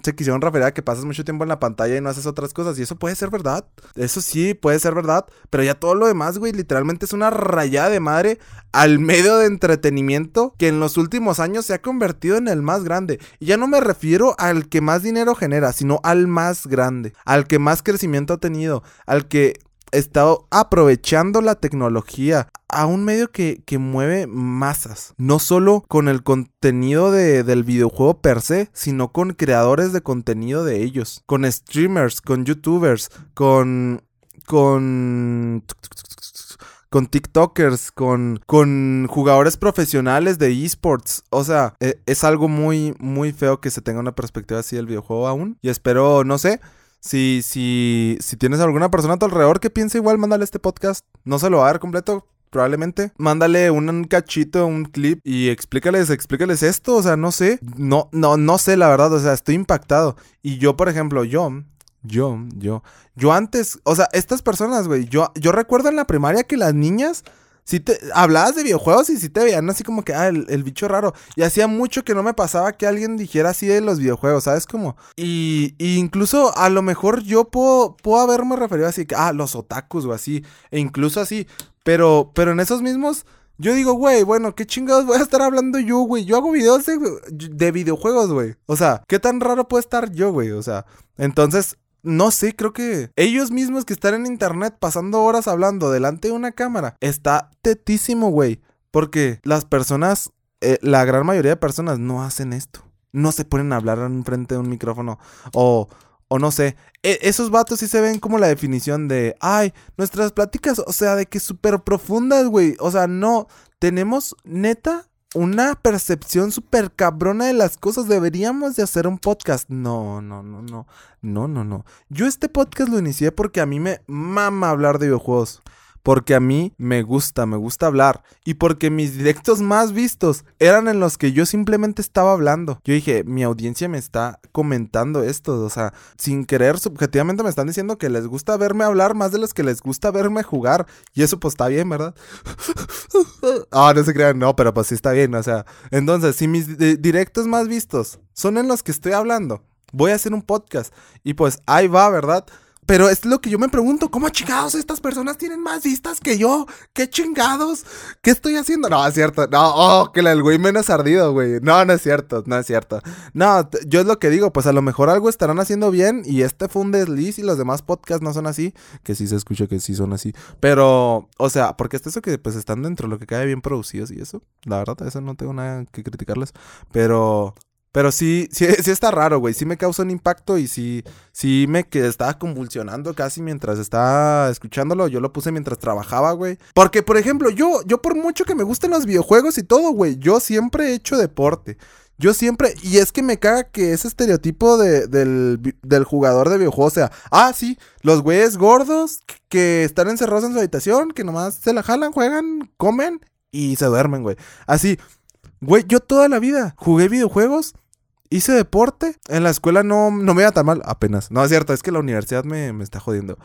se quisieron referir a que pasas mucho tiempo en la pantalla y no haces otras cosas. Y eso puede ser verdad. Eso sí, puede ser verdad. Pero ya todo lo demás, güey, literalmente es una rayada de madre al medio de entretenimiento que en los últimos años se ha convertido en el más grande. Y ya no me refiero al que más dinero genera, sino al más grande. Al que más crecimiento ha tenido. Al que estado aprovechando la tecnología a un medio que, mueve masas. No solo con el contenido del videojuego per se, sino con creadores de contenido de ellos. Con streamers, con youtubers, con... con con TikTokers, con, con jugadores profesionales de esports. O sea, e, es algo muy, muy feo que se tenga una perspectiva así del videojuego aún. Y espero, no sé, si, si, si tienes alguna persona a tu alrededor que piense igual, mándale este podcast. No se lo va a dar completo probablemente. Mándale un cachito, un clip y explícales, explícales esto, o sea, no sé. No, no, no sé la verdad, o sea, estoy impactado. Y yo, por ejemplo, yo, yo, yo, yo antes, o sea, estas personas, güey, yo, yo recuerdo en la primaria que las niñas si te hablabas de videojuegos y si te veían así como que, ah, el, bicho raro. Y hacía mucho que no me pasaba que alguien dijera así de los videojuegos, ¿sabes? Como, y, incluso a lo mejor yo puedo, puedo haberme referido así, que, ah, los otakus o así, e incluso así, pero, pero en esos mismos, yo digo, güey, bueno, ¿qué chingados voy a estar hablando yo, güey? Yo hago videos de, de videojuegos, güey. O sea, ¿qué tan raro puede estar yo, güey? O sea, entonces no sé, creo que ellos mismos que están en internet pasando horas hablando delante de una cámara, está tetísimo, güey. Porque las personas, eh, la gran mayoría de personas no hacen esto. No se ponen a hablar en frente de un micrófono. O, o no sé. E, esos vatos sí se ven como la definición de, ay, nuestras pláticas, o sea, de que súper profundas, güey. O sea, no, tenemos neta una percepción súper cabrona de las cosas. Deberíamos de hacer un podcast. No, no, no, no. No, no, no. Yo este podcast lo inicié porque a mí me mama hablar de videojuegos porque a mí me gusta, me gusta hablar y porque mis directos más vistos eran en los que yo simplemente estaba hablando. Yo dije, mi audiencia me está comentando esto, o sea, sin querer, subjetivamente me están diciendo que les gusta verme hablar más de los que les gusta verme jugar y eso pues está bien, ¿verdad? ah, no se crean, no, pero pues sí está bien, o sea, entonces, si mis directos más vistos son en los que estoy hablando, voy a hacer un podcast y pues ahí va, ¿verdad? Pero es lo que yo me pregunto, ¿cómo chingados estas personas tienen más vistas que yo? ¿Qué chingados? ¿Qué estoy haciendo? No, es cierto. No, oh, que el güey menos ardido, güey. No, no es cierto, no es cierto. No, yo es lo que digo, pues a lo mejor algo estarán haciendo bien y este fue un desliz y los demás podcasts no son así. Que sí se escucha que sí son así. Pero, o sea, porque es eso que pues están dentro de lo que cae bien producidos y eso. La verdad, eso no tengo nada que criticarles. Pero, pero sí, sí, sí está raro, güey. Sí me causa un impacto y sí, sí me que estaba convulsionando casi mientras estaba escuchándolo. Yo lo puse mientras trabajaba, güey. Porque, por ejemplo, yo, yo por mucho que me gusten los videojuegos y todo, güey, yo siempre he hecho deporte. Yo siempre, y es que me caga que ese estereotipo de, del, del, jugador de videojuegos sea, ah, sí, los güeyes gordos que están encerrados en su habitación, que nomás se la jalan, juegan, comen y se duermen, güey. Así, güey, yo toda la vida jugué videojuegos hice deporte. En la escuela no, no me iba tan mal, apenas. No, es cierto, es que la universidad me, está jodiendo.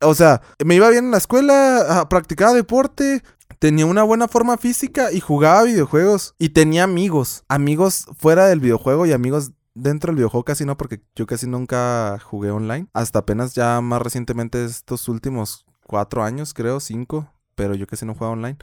O sea, me iba bien en la escuela, ah, practicaba deporte, tenía una buena forma física y jugaba videojuegos. Y tenía amigos, amigos fuera del videojuego y amigos dentro del videojuego casi no, porque yo casi nunca jugué online. Hasta apenas ya más recientemente estos últimos cuatro años, creo, cinco. Pero yo casi no juego online.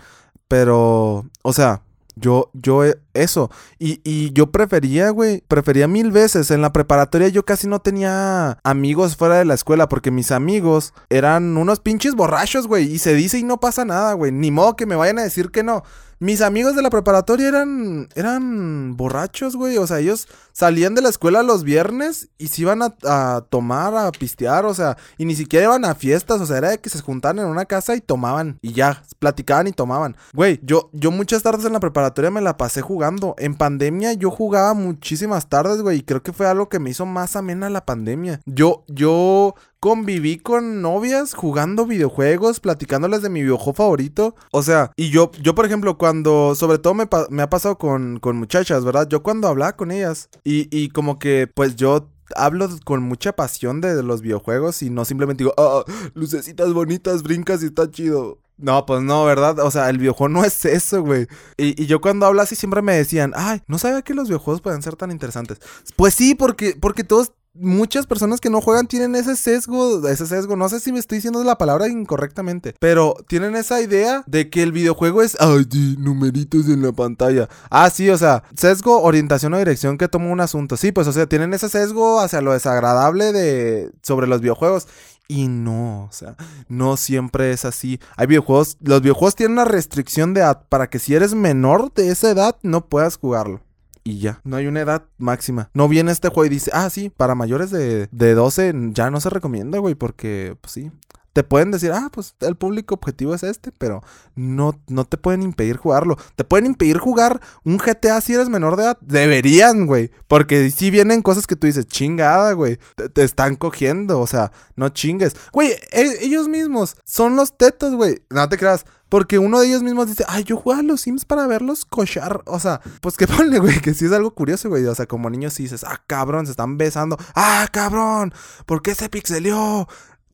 Pero, o sea, yo, yo, eh, eso. Y, y yo prefería, güey, prefería mil veces. En la preparatoria yo casi no tenía amigos fuera de la escuela porque mis amigos eran unos pinches borrachos, güey. Y se dice y no pasa nada, güey. Ni modo que me vayan a decir que no. Mis amigos de la preparatoria eran, eran borrachos, güey. O sea, ellos salían de la escuela los viernes y se iban a, tomar, a pistear, o sea, y ni siquiera iban a fiestas, o sea, era de que se juntaban en una casa y tomaban y ya, platicaban y tomaban. Güey, yo, yo muchas tardes en la preparatoria me la pasé jugando. En pandemia yo jugaba muchísimas tardes, güey, y creo que fue algo que me hizo más amena la pandemia. Yo, yo conviví con novias jugando videojuegos, platicándoles de mi videojuego favorito. O sea, y yo, yo por ejemplo, cuando, sobre todo me, ha pasado con, con, muchachas, ¿verdad? Yo cuando hablaba con ellas y, y como que, pues yo hablo con mucha pasión de los videojuegos y no simplemente digo, oh, lucecitas bonitas, brincas y está chido. No, pues no, ¿verdad? O sea, el videojuego no es eso, güey. Y, y, yo cuando hablo así siempre me decían, ay, no sabía que los videojuegos pueden ser tan interesantes. Pues sí, porque, porque todos muchas personas que no juegan tienen ese sesgo, ese sesgo, no sé si me estoy diciendo la palabra incorrectamente, pero tienen esa idea de que el videojuego es, ay, numeritos en la pantalla. Ah, sí, o sea, sesgo, orientación o dirección que toma un asunto. Sí, pues, o sea, tienen ese sesgo hacia lo desagradable de sobre los videojuegos. Y no, o sea, no siempre es así. Hay videojuegos, los videojuegos tienen una restricción de edad para que si eres menor de esa edad no puedas jugarlo y ya. No hay una edad máxima. No viene este juego y dice, ah, sí, para mayores de, de 12 ya no se recomienda, güey, porque, pues sí. Te pueden decir, ah, pues el público objetivo es este, pero no, no te pueden impedir jugarlo. Te pueden impedir jugar un GTA si eres menor de edad. Deberían, güey. Porque si vienen cosas que tú dices, chingada, güey. Te, están cogiendo, o sea, no chingues. Güey, e, ellos mismos son los tetos, güey. No te creas. Porque uno de ellos mismos dice, ay, yo juego a los Sims para verlos cochar. O sea, pues que ponle, güey, que sí es algo curioso, güey. O sea, como niños sí dices, ah, cabrón, se están besando. Ah, cabrón, ¿por qué se pixelió?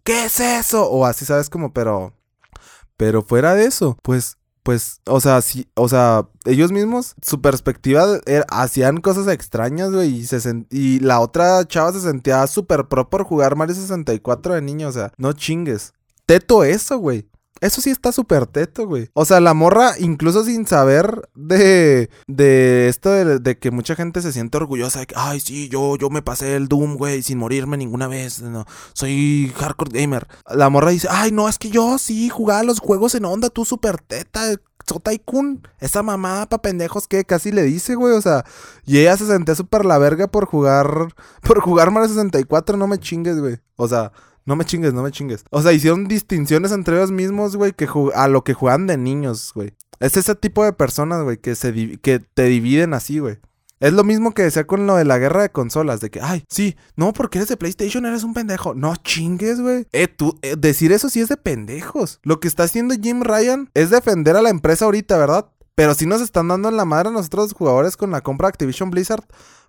¿Qué es eso? O así, ¿sabes? Como, pero... Pero fuera de eso, pues pues, o sea, sí, o sea, ellos mismos, su perspectiva, hacían cosas extrañas, güey, y, y la otra chava se sentía súper pro por jugar Mario 64 de niño, o sea, no chingues. Teto eso, güey. Eso sí está súper teto, güey. O sea, la morra, incluso sin saber de, de esto de, que mucha gente se siente orgullosa de que, ay, sí, yo, yo me pasé el Doom, güey, sin morirme ninguna vez. No, soy hardcore gamer. La morra dice, ay, no, es que yo sí jugaba los juegos en onda, tú súper teta. Sotaikun, esa mamada pa' pendejos que casi le dice, güey, o sea, y ella se sentía súper la verga por jugar, por jugar Mario 64, no me chingues, güey, o sea, no me chingues, no me chingues. O sea, hicieron distinciones entre ellos mismos, güey, que a lo que juegan de niños, güey. Es ese tipo de personas, güey, que, se que te dividen así, güey. Es lo mismo que decía con lo de la guerra de consolas, de que, ay, sí, no, porque eres de PlayStation, eres un pendejo. No chingues, güey. Eh, tú, eh, decir eso sí es de pendejos. Lo que está haciendo Jim Ryan es defender a la empresa ahorita, ¿verdad? Pero sí nos están dando en la madre a nosotros jugadores con la compra de Activision Blizzard.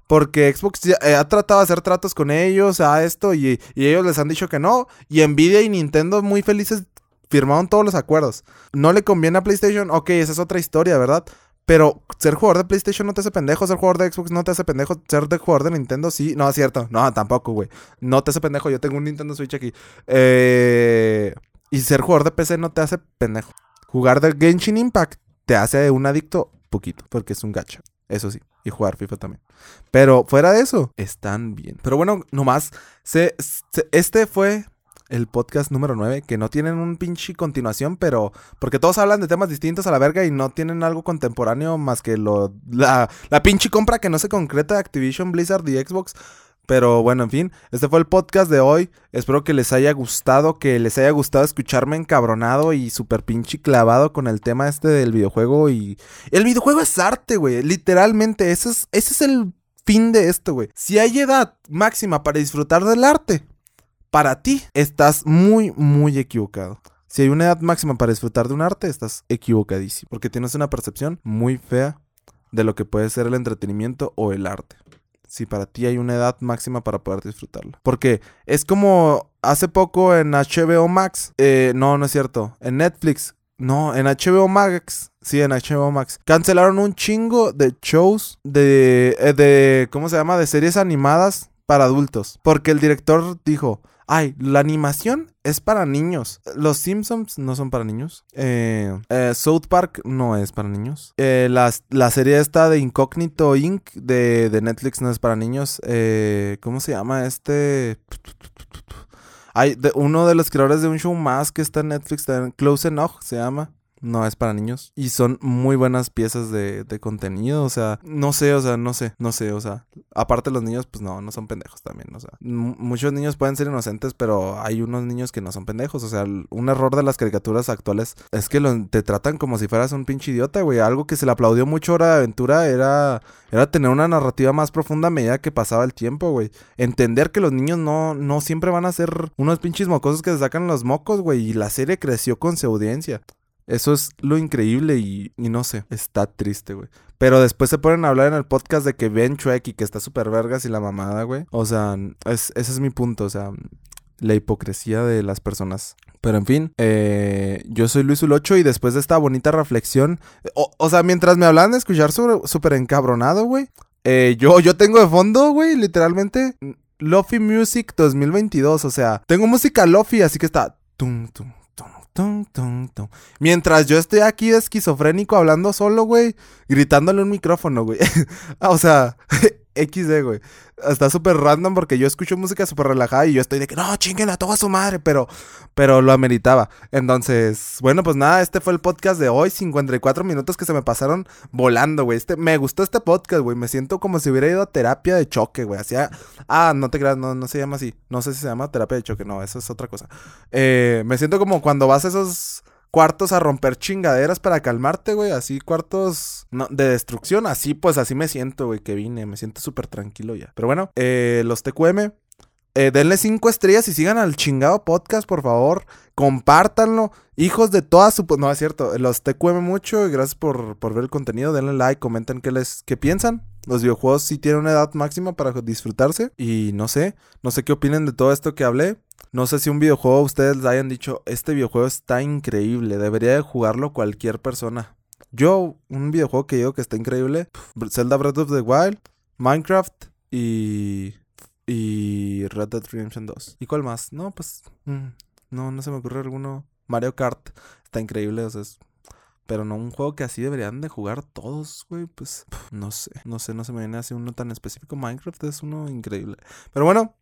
Porque Xbox eh, ha tratado de hacer tratos con ellos, a esto, y, ellos les han dicho que no. Y Nvidia y Nintendo muy felices firmaron todos los acuerdos. No le conviene a PlayStation, ok, esa es otra historia, ¿verdad? Pero ser jugador de PlayStation no te hace pendejo, ser jugador de Xbox no te hace pendejo, ser jugador de Nintendo sí. No, es cierto. No, tampoco, güey. No te hace pendejo. Yo tengo un Nintendo Switch aquí. Eh, y ser jugador de PC no te hace pendejo. Jugar de Genshin Impact te hace un adicto poquito, porque es un gacha. Eso sí y jugar FIFA también. Pero fuera de eso, están bien. Pero bueno, nomás, se, este fue el podcast número 9, que no tienen un pinche continuación, pero porque todos hablan de temas distintos a la verga y no tienen algo contemporáneo más que lo la, la pinche compra que no se concreta de Activision Blizzard y Xbox. Pero bueno, en fin, este fue el podcast de hoy. Espero que les haya gustado, que les haya gustado escucharme encabronado y súper pinche clavado con el tema este del videojuego. Y el videojuego es arte, güey. Literalmente, ese es, ese es el fin de esto, güey. Si hay edad máxima para disfrutar del arte, para ti estás muy, muy equivocado. Si hay una edad máxima para disfrutar de un arte, estás equivocadísimo. Porque tienes una percepción muy fea de lo que puede ser el entretenimiento o el arte si para ti hay una edad máxima para poder disfrutarlo. Porque es como hace poco en HBO Max, eh, no, no es cierto, en Netflix, no, en HBO Max, sí, en HBO Max, cancelaron un chingo de shows de, eh, de, ¿cómo se llama? De series animadas para adultos. Porque el director dijo, ay, la animación es para niños. Los Simpsons no son para niños. Eh, eh, South Park no es para niños. Eh, la, serie esta de Incógnito Inc. De, Netflix no es para niños. ¿Cómo se llama este? Hay uno de los creadores de un show más que está en Netflix, Close Enough se llama no es para niños. Y son muy buenas piezas de, contenido. O sea, no sé, o sea, no sé, no sé, o sea. Aparte los niños, pues no, no son pendejos también. O sea, muchos niños pueden ser inocentes, pero hay unos niños que no son pendejos. O sea, un error de las caricaturas actuales es que te tratan como si fueras un pinche idiota, güey. Algo que se le aplaudió mucho Hora de Aventura era, era tener una narrativa más profunda a medida que pasaba el tiempo, güey. Entender que los niños no, no siempre van a ser unos pinches mocosos que se sacan los mocos, güey. Y la serie creció con su audiencia. Eso es lo increíble y, no sé, está triste, güey. Pero después se ponen a hablar en el podcast de que ven Chuek y que está súper vergas y la mamada, güey. O sea, ese es mi punto, o sea, la hipocresía de las personas. Pero en fin, eh, yo soy Luis Ulocho y después de esta bonita reflexión, o, sea, mientras me hablan de escuchar súper encabronado, güey, eh, yo, yo tengo de fondo, güey, literalmente, Lofi Music 2022, o sea, tengo música Lofi, así que está... Tum, tum, Mientras yo estoy aquí esquizofrénico hablando solo, güey, gritándole un micrófono, güey. o sea, XD, güey. Está súper random porque yo escucho música súper relajada y yo estoy de que no, chinguen a toda su madre, pero, pero lo ameritaba. Entonces, bueno, pues nada, este fue el podcast de hoy. 54 minutos que se me pasaron volando, güey. Este, me gustó este podcast, güey. Me siento como si hubiera ido a terapia de choque, güey. Hacía. Ah, no te creas, no, no se llama así. No sé si se llama terapia de choque, no, eso es otra cosa. Eh, me siento como cuando vas a esos cuartos a romper chingaderas para calmarte, güey. Así, cuartos de destrucción. Así, pues así me siento, güey, que vine. Me siento súper tranquilo ya. Pero bueno, eh, los TQM. Eh, denle cinco estrellas y sigan al chingado podcast, por favor. Compártanlo. Hijos de toda su... No, es cierto. Los TQM mucho y gracias por, por ver el contenido. Denle like, comenten qué, les, qué piensan. Los videojuegos sí tienen una edad máxima para disfrutarse. Y no sé, no sé qué opinen de todo esto que hablé. No sé si un videojuego ustedes le hayan dicho, este videojuego está increíble, debería de jugarlo cualquier persona. Yo, un videojuego que digo que está increíble, Zelda Breath of the Wild, Minecraft y... y Red Dead Redemption 2. ¿Y cuál más? No, pues... Mm, no, no se me ocurre alguno. Mario Kart está increíble, o sea, pero no un juego que así deberían de jugar todos, güey. Pues no sé, no sé, no se me viene así uno tan específico. Minecraft es uno increíble. Pero bueno,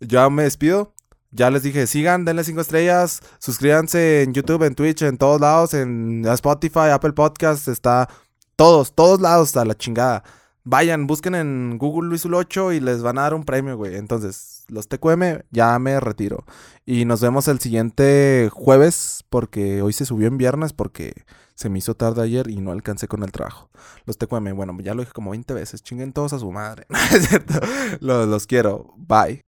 ya me despido. Ya les dije, sigan, denle cinco estrellas, suscríbanse en YouTube, en Twitch, en todos lados, en Spotify, Apple Podcasts, está todos, todos lados a la chingada. Vayan, busquen en Google Luis 8 y les van a dar un premio, güey. Entonces, los TQM ya me retiro. Y nos vemos el siguiente jueves, porque hoy se subió en viernes, porque se me hizo tarde ayer y no alcancé con el trabajo. Los TQM, bueno, ya lo dije como 20 veces. Chinguen todos a su madre. los quiero. Bye.